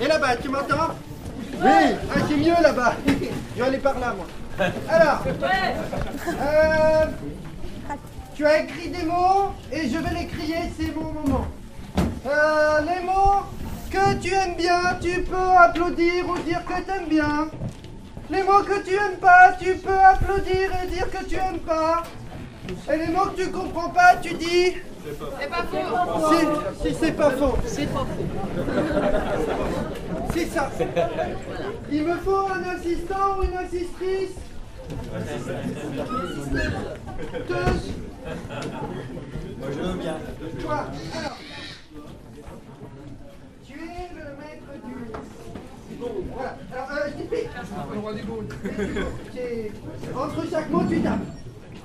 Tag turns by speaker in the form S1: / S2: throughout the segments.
S1: Et là-bas, tu m'entends? Oui, ah, c'est mieux là-bas. Je vais aller par là, moi. Alors, euh, tu as écrit des mots et je vais les crier, c'est mon moment. Euh, les mots que tu aimes bien, tu peux applaudir ou dire que tu aimes bien. Les mots que tu aimes pas, tu peux applaudir et dire que tu aimes pas. Et les mots que tu comprends pas, tu dis.
S2: C'est pas faux.
S1: Si, si c'est pas faux.
S2: C'est pas faux.
S1: C'est ça. Il me faut un assistant ou une assistrice. Deux.
S3: Moi je veux bien.
S1: Toi. Alors. Tu es le maître du. Voilà. Alors, euh, je t'explique. C'est- Entre chaque mot, tu tapes.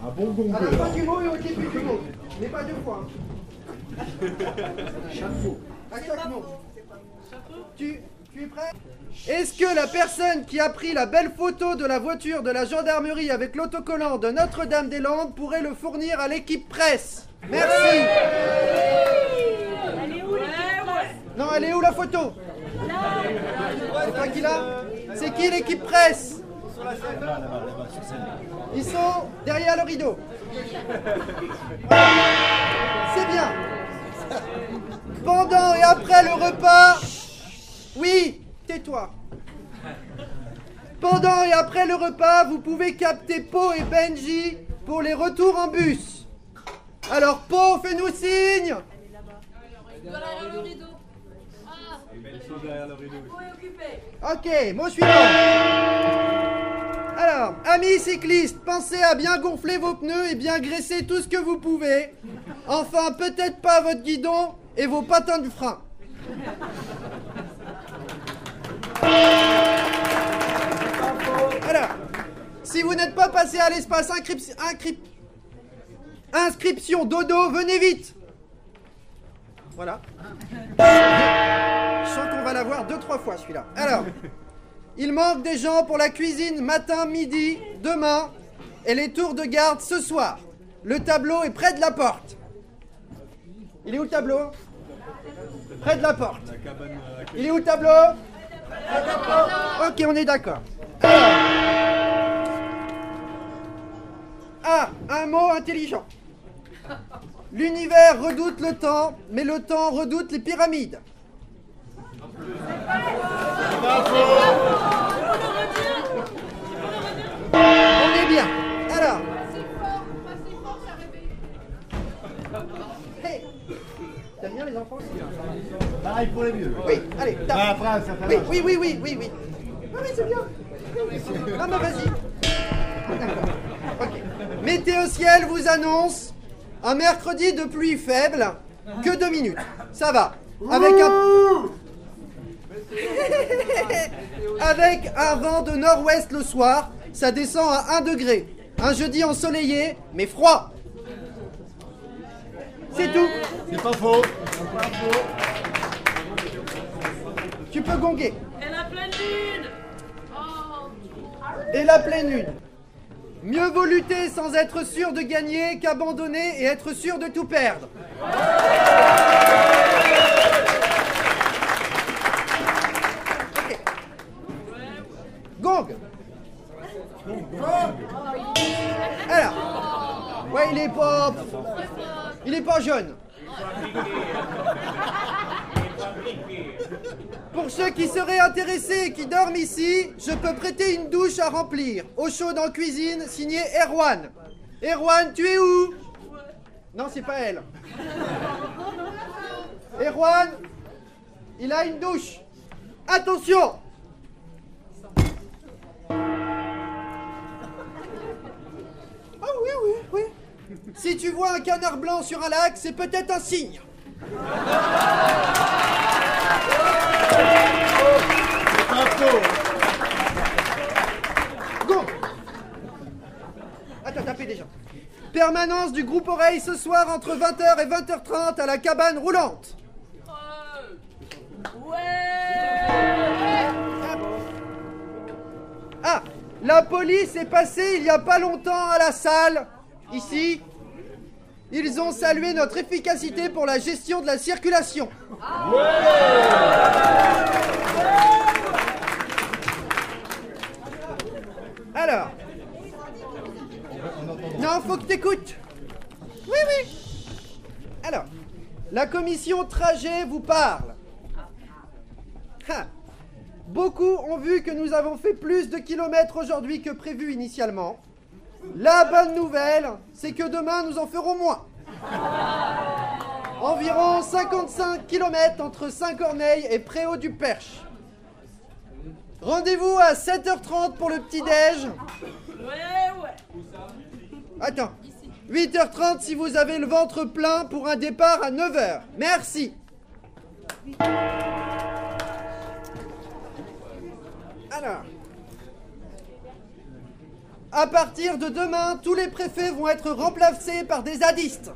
S3: Un bon gong.
S1: À la fin du mot et au début du mot. Mais pas deux fois. hein. À chaque mot. Tu, tu es prêt? Est-ce que la personne qui a pris la belle photo de la voiture de la gendarmerie avec l'autocollant de Notre-Dame-des-Landes pourrait le fournir à l'équipe presse? Merci. Non, elle est où la photo? C'est pas qui là? C'est qui l'équipe presse? Ils sont derrière le rideau. C'est bien. Pendant et après le repas. Oui, tais-toi. Pendant et après le repas, vous pouvez capter Po et Benji pour les retours en bus. Alors Po, fais-nous signe.
S2: Derrière le rideau. Ah,
S3: Ils sont derrière le rideau.
S2: est occupé.
S1: Ok, mot suivant. Alors, amis cyclistes, pensez à bien gonfler vos pneus et bien graisser tout ce que vous pouvez. Enfin, peut-être pas votre guidon et vos patins de frein. Alors, si vous n'êtes pas passé à l'espace inscription, dodo, venez vite. Voilà. Je sens qu'on va l'avoir deux, trois fois celui-là. Alors, il manque des gens pour la cuisine matin, midi, demain et les tours de garde ce soir. Le tableau est près de la porte. Il est où le tableau? Près de la porte. Il est où le tableau? Ok, on est d'accord. Ah, un mot intelligent. L'univers redoute le temps, mais le temps redoute les pyramides. On est bien. Alors. Hey. T'aimes bien les enfants?
S3: Pareil pour les vieux.
S1: Oui, allez, tape.
S3: Ah, après, ça fait
S1: Oui, oui, oui, oui, oui, oui. Ah oui, c'est bien. Non, mais vas-y. D'accord. Ok. Météo ciel vous annonce un mercredi de pluie faible, que deux minutes. Ça va. Avec un. Avec un vent de nord-ouest le soir, ça descend à 1 degré. Un jeudi ensoleillé, mais froid. C'est tout.
S3: C'est pas faux.
S1: Tu peux gonguer.
S2: Et la pleine lune. Oh.
S1: Et la pleine lune. Mieux vaut lutter sans être sûr de gagner qu'abandonner et être sûr de tout perdre. Il est pas jeune. Pour ceux qui seraient intéressés et qui dorment ici, je peux prêter une douche à remplir. Eau chaude en cuisine, signé Erwan. Erwan, tu es où? Non, c'est pas elle. Erwan, il a une douche. Attention Si tu vois un canard blanc sur un lac, c'est peut-être un signe. Go Attends, tapez déjà. Permanence du groupe Oreille ce soir entre 20h et 20h30 à la cabane roulante. Ah, la police est passée il y a pas longtemps à la salle, ici. Ils ont salué notre efficacité pour la gestion de la circulation. Alors. Non, faut que t'écoutes. Oui, oui. Alors, la commission trajet vous parle. Beaucoup ont vu que nous avons fait plus de kilomètres aujourd'hui que prévu initialement. La bonne nouvelle, c'est que demain nous en ferons moins. Environ 55 km entre Saint-Corneille et Préau du Perche. Rendez-vous à 7h30 pour le petit-déj.
S2: Ouais, ouais.
S1: Attends. 8h30 si vous avez le ventre plein pour un départ à 9h. Merci. Alors. À partir de demain, tous les préfets vont être remplacés par des zadistes.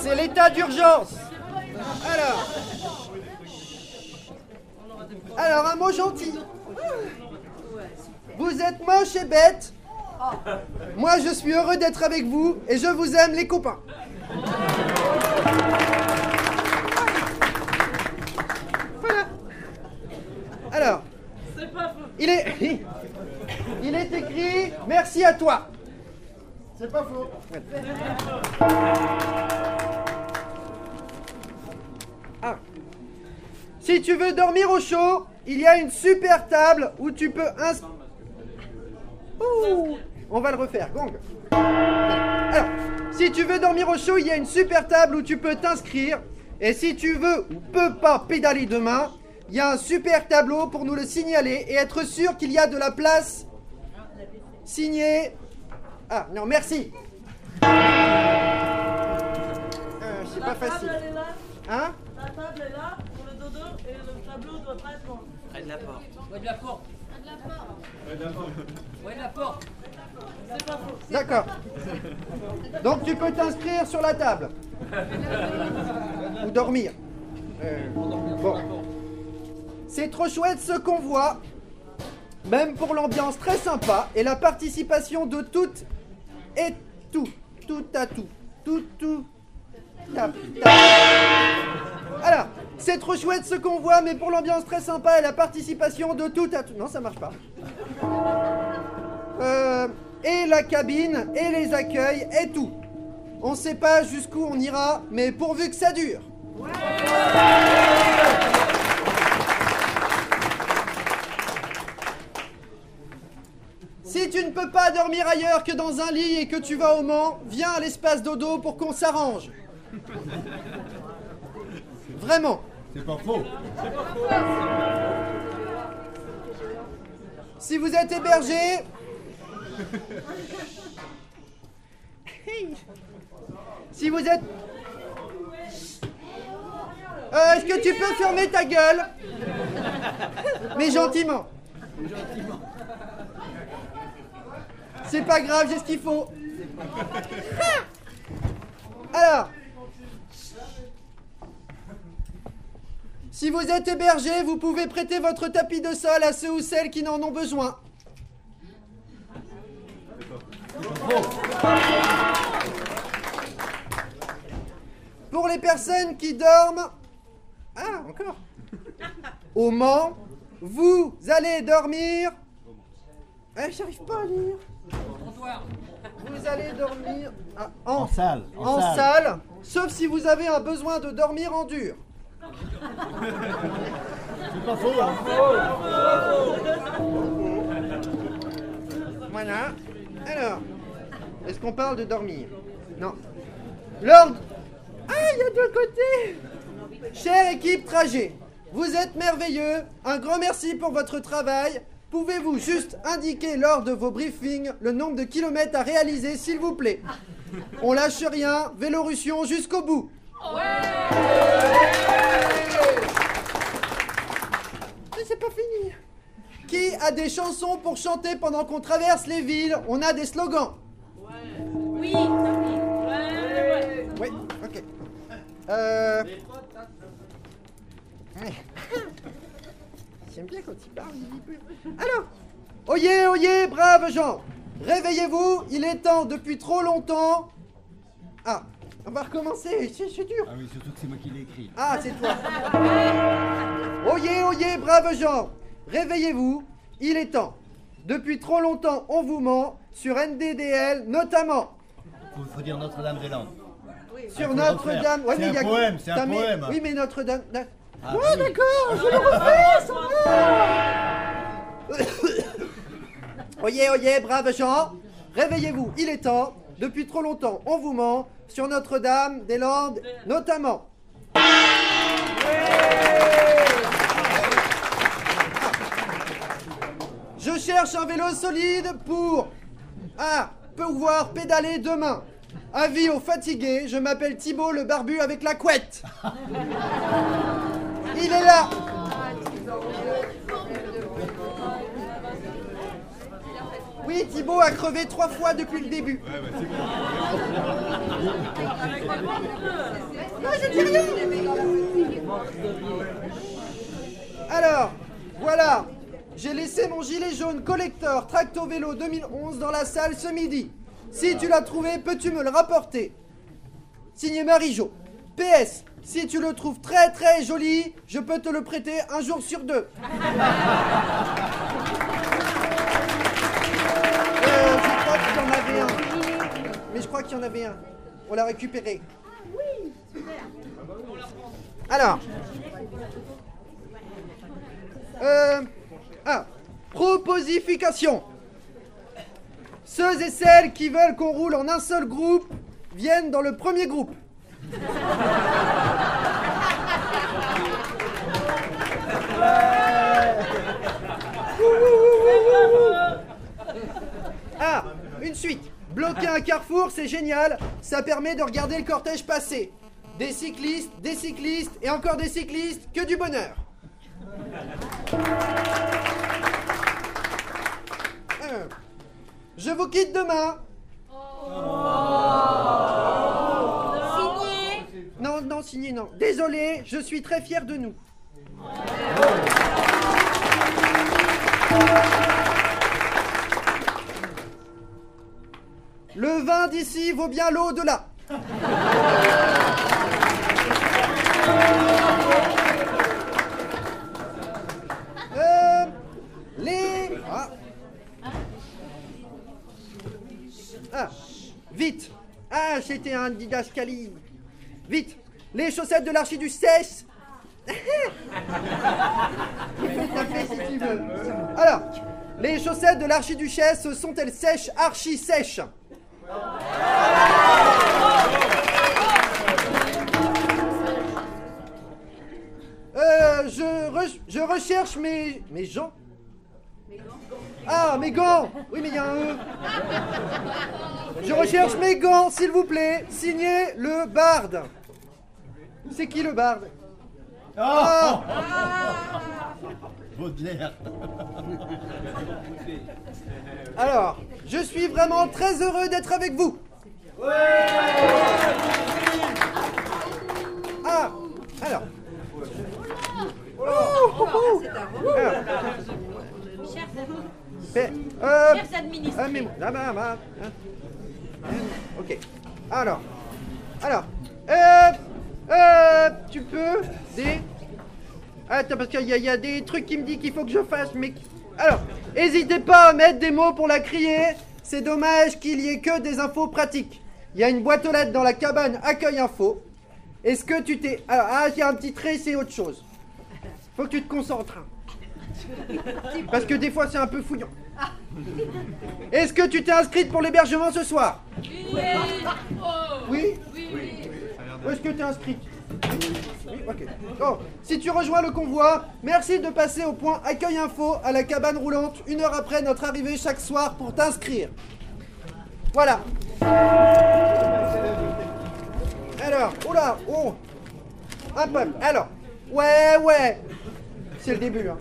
S1: C'est l'état d'urgence. Alors. Alors, un mot gentil. Vous êtes moche et bête. Moi, je suis heureux d'être avec vous et je vous aime, les copains. Alors, il est. Il est écrit merci à toi.
S3: C'est pas faux.
S1: Ah. Si tu veux dormir au chaud, il y a une super table où tu peux ins... on va le refaire, gong. Alors, si tu veux dormir au chaud, il y a une super table où tu peux t'inscrire. Et si tu veux ou peux pas pédaler demain, il y a un super tableau pour nous le signaler et être sûr qu'il y a de la place. Signé. Ah, non, merci. Euh, c'est pas
S2: La
S1: facile.
S2: table, elle est là.
S1: Hein
S2: La table est là pour le dodo et le tableau doit pas être loin.
S4: Ouais, de la porte. Ouais, de la porte.
S1: D'accord. Donc tu peux t'inscrire sur la table. Ou dormir. Euh, bon. C'est trop chouette ce qu'on voit. Même pour l'ambiance très sympa et la participation de toutes et tout. Tout à tout. Tout, tout. Tap, tap. Alors, c'est trop chouette ce qu'on voit, mais pour l'ambiance très sympa et la participation de tout à tout. Non, ça marche pas. Euh, et la cabine, et les accueils, et tout. On sait pas jusqu'où on ira, mais pourvu que ça dure. Si tu ne peux pas dormir ailleurs que dans un lit et que tu vas au Mans, viens à l'espace dodo pour qu'on s'arrange. Vraiment.
S3: C'est pas faux.
S1: Si vous êtes hébergé. si vous êtes. Euh, Est-ce que tu peux fermer ta gueule? Mais gentiment. C'est pas grave, j'ai ce qu'il faut. Alors. Si vous êtes hébergé, vous pouvez prêter votre tapis de sol à ceux ou celles qui n'en ont besoin. Pour les personnes qui dorment... Ah, encore. Au Mans, vous allez dormir... Eh, j'arrive pas à lire. Vous allez dormir ah, en,
S3: En salle.
S1: en salle, sauf si vous avez un besoin de dormir en dur.
S3: C'est pas faux. Hein.
S1: Voilà. Alors, est-ce qu'on parle de dormir? Non. L'ordre. Ah, il y a deux côtés Chère équipe trajet, vous êtes merveilleux. Un grand merci pour votre travail. Pouvez-vous juste indiquer lors de vos briefings le nombre de kilomètres à réaliser, s'il vous plaît? On lâche rien, Vélorussion jusqu'au bout. Mais c'est pas fini. Qui a des chansons pour chanter pendant qu'on traverse les villes? On a des slogans.
S2: Oui, ouais, ouais.
S1: Oui, ok. Euh... J'aime bien quand il parle. Alors, Oyez, oyez, braves gens Réveillez-vous, il est temps depuis trop longtemps. Ah, on va recommencer, c'est dur.
S3: Ah oui, surtout que c'est moi qui l'ai écrit.
S1: Ah, c'est toi. Oyez, oyez, braves gens, réveillez-vous, il est temps. Depuis trop longtemps, on vous ment, sur NDDL notamment.
S3: Faut, faut dire Notre-Dame-des-Landes.
S1: Sur
S3: faut
S1: Notre-Dame.
S3: refaire. C'est un
S1: il
S3: poème, c'est un poème.
S1: Oui, mais Notre-Dame. da-
S3: Ah,
S1: ouais,
S3: oui.
S1: d'accord, je le refais, ça va. Oyez, oyez, braves gens, réveillez-vous, il est temps. Depuis trop longtemps, on vous ment, sur Notre-Dame des Landes notamment. Je cherche un vélo solide pour pouvoir pédaler demain. Avis aux fatigués, je m'appelle Thibaut le barbu avec la couette. Il est là. A crevé trois fois depuis le début. Non, je dis rien. Alors, voilà. J'ai laissé mon gilet jaune collector Tracto Vélo 2011 dans la salle ce midi. Si tu l'as trouvé, peux-tu me le rapporter? Signé Marie-Jo. PS, si tu le trouves très très joli, je peux te le prêter un jour sur deux. Y en avait un. On l'a récupéré. Alors. Euh, ah, proposification. Ceux et celles qui veulent qu'on roule en un seul groupe viennent dans le premier groupe. Ah, une suite. Bloquer un carrefour, c'est génial. Ça permet de regarder le cortège passer. Des cyclistes, des cyclistes et encore des cyclistes, que du bonheur. Euh, Je vous quitte demain.
S2: Signé
S1: Non, non, signé, non. Désolé, je suis très fier de nous. Le vin d'ici vaut bien l'eau de là. Euh, les... Ah. Ah, vite Ah, c'était un didascalie Vite Les chaussettes de l'archi du sèche Tu peux taper si tu veux. Alors, les chaussettes de l'archiduchesse sont-elles sèches, archi sèches? Euh, je, re- je recherche mes... mes gens. Ah, mes gants. Oui, mais il y a un. E. Je recherche mes gants, s'il vous plaît. Signé le barde. C'est qui le barde? Ah
S3: Baudelaire.
S1: Alors, je suis vraiment très heureux d'être avec vous. Ah, alors. Oh, oh, oh. Mais, euh, ah, mais- ah, bah, bah, hein. Hein, Ok. Alors. Alors. Euh, euh, tu peux des. Attends, parce qu'il y, a- il y a des trucs qui me disent qu'il faut que je fasse, mais. Alors, n'hésitez pas à mettre des mots pour la crier. C'est dommage qu'il y ait que des infos pratiques. Il y a une boîte aux lettres dans la cabane accueil info. Est-ce que tu t'es. Alors, ah, il y a un petit trait, c'est autre chose. Faut que tu te concentres. hein. Parce que des fois, c'est un peu fouillant. Est-ce que tu t'es inscrite pour l'hébergement ce soir? Oui Où est-ce que tu es inscrite? Si tu rejoins le convoi, merci de passer au point accueil info à la cabane roulante une heure après notre arrivée chaque soir pour t'inscrire. Voilà. Alors, oula, oh. Un. Alors, ouais, ouais. C'est le début, hein.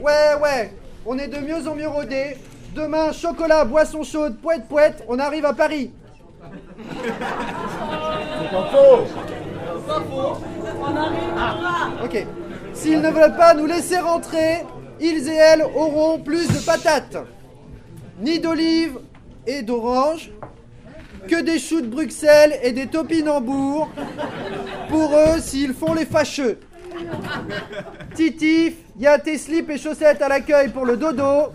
S1: Ouais, ouais. On est de mieux en mieux rodés. Demain, chocolat, boisson chaude, poète, poète, on arrive à Paris.
S3: Faux.
S1: Ok. S'ils ne veulent pas nous laisser rentrer, ils et elles auront plus de patates, ni d'olives et d'oranges, que des choux de Bruxelles et des topinambours pour eux s'ils font les fâcheux. Titif, il y a tes slips et chaussettes à l'accueil pour le dodo.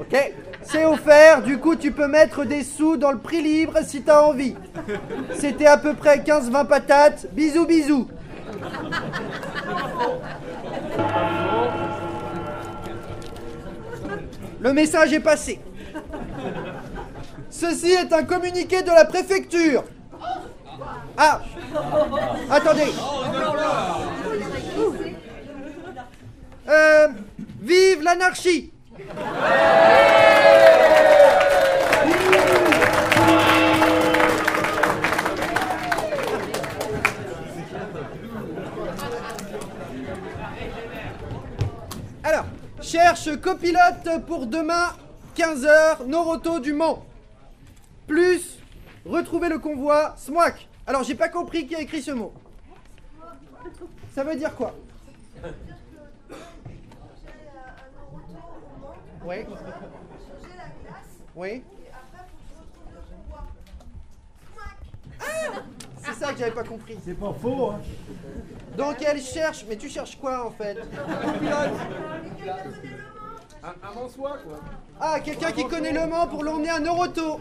S1: Ok, c'est offert, du coup tu peux mettre des sous dans le prix libre si t'as envie. C'était à peu près 15-20 patates. Bisous, bisous. Le message est passé. Ceci est un communiqué de la préfecture. Ah Attendez. Euh, vive l'anarchie Alors, cherche copilote pour demain, 15h, Noroto du Mans. Plus, retrouver le convoi, SMWAC. Alors, j'ai pas compris qui a écrit ce mot. Ça veut dire quoi? Oui. Oui. Ah C'est ça que j'avais pas compris.
S3: C'est pas faux, hein
S1: Donc elle cherche, mais tu cherches quoi en fait?
S5: Avant soi, quoi.
S1: Ah, quelqu'un qui connaît Le Mans pour l'emmener à Noroto.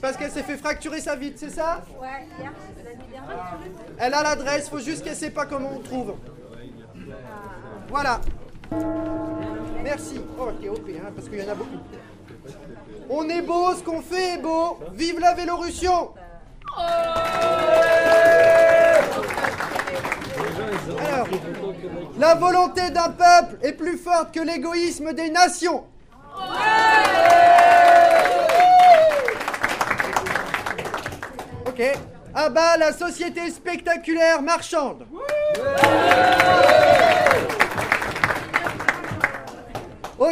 S1: Parce qu'elle s'est fait fracturer sa vitre, c'est ça?
S6: Ouais, hier, dernière.
S1: Elle a l'adresse, faut juste qu'elle sait pas comment on trouve. Voilà. Merci. Oh, ok, OP, hein, parce qu'il y en a beaucoup. On est beau, ce qu'on fait est beau. Vive la Vélorussion Alors, la volonté d'un peuple est plus forte que l'égoïsme des nations. Ok. Ah bah la société spectaculaire marchande.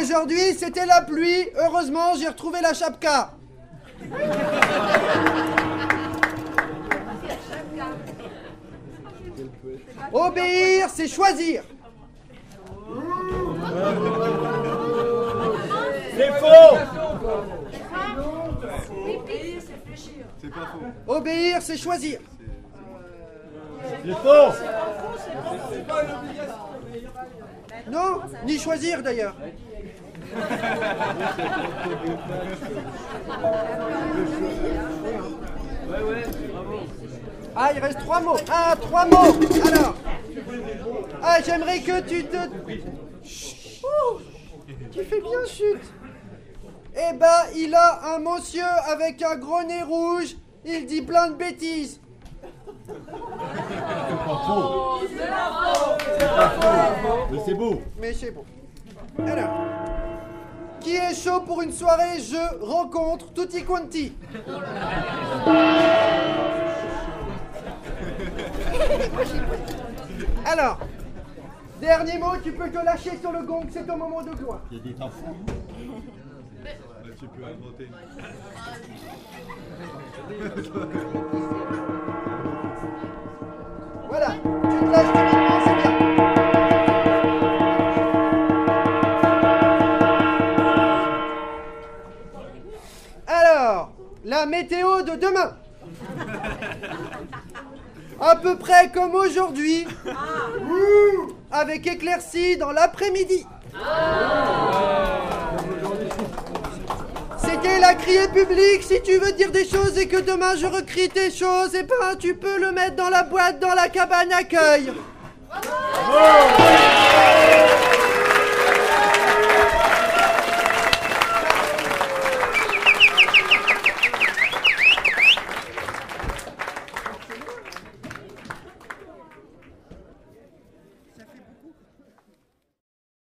S1: Aujourd'hui, c'était la pluie. Heureusement, j'ai retrouvé la chapka. Obéir, c'est choisir.
S3: C'est faux
S1: Obéir, c'est choisir.
S3: C'est faux
S1: Non, ni choisir d'ailleurs. Ah, il reste trois mots. Ah, trois mots. Alors. Ah, j'aimerais que tu te. Ouh, tu fais bien chute. Eh ben, il a un monsieur avec un gros nez rouge. Il dit plein de bêtises.
S3: Faux Mais c'est beau
S1: Mais c'est bon. Alors. Qui est chaud pour une soirée jeu rencontre tutti quanti Alors, dernier mot, tu peux te lâcher sur le gong, c'est ton moment de gloire.
S3: Il y a des enfants.
S5: tu peux inventer.
S1: Voilà, tu te lâches c'est bien. La météo de demain. À peu près comme aujourd'hui. Ouh, Avec éclaircie dans l'après-midi. C'était la criée publique. Si tu veux dire des choses et que demain je recrie tes choses, eh ben tu peux le mettre dans la boîte dans la cabane accueil.
S3: Bravo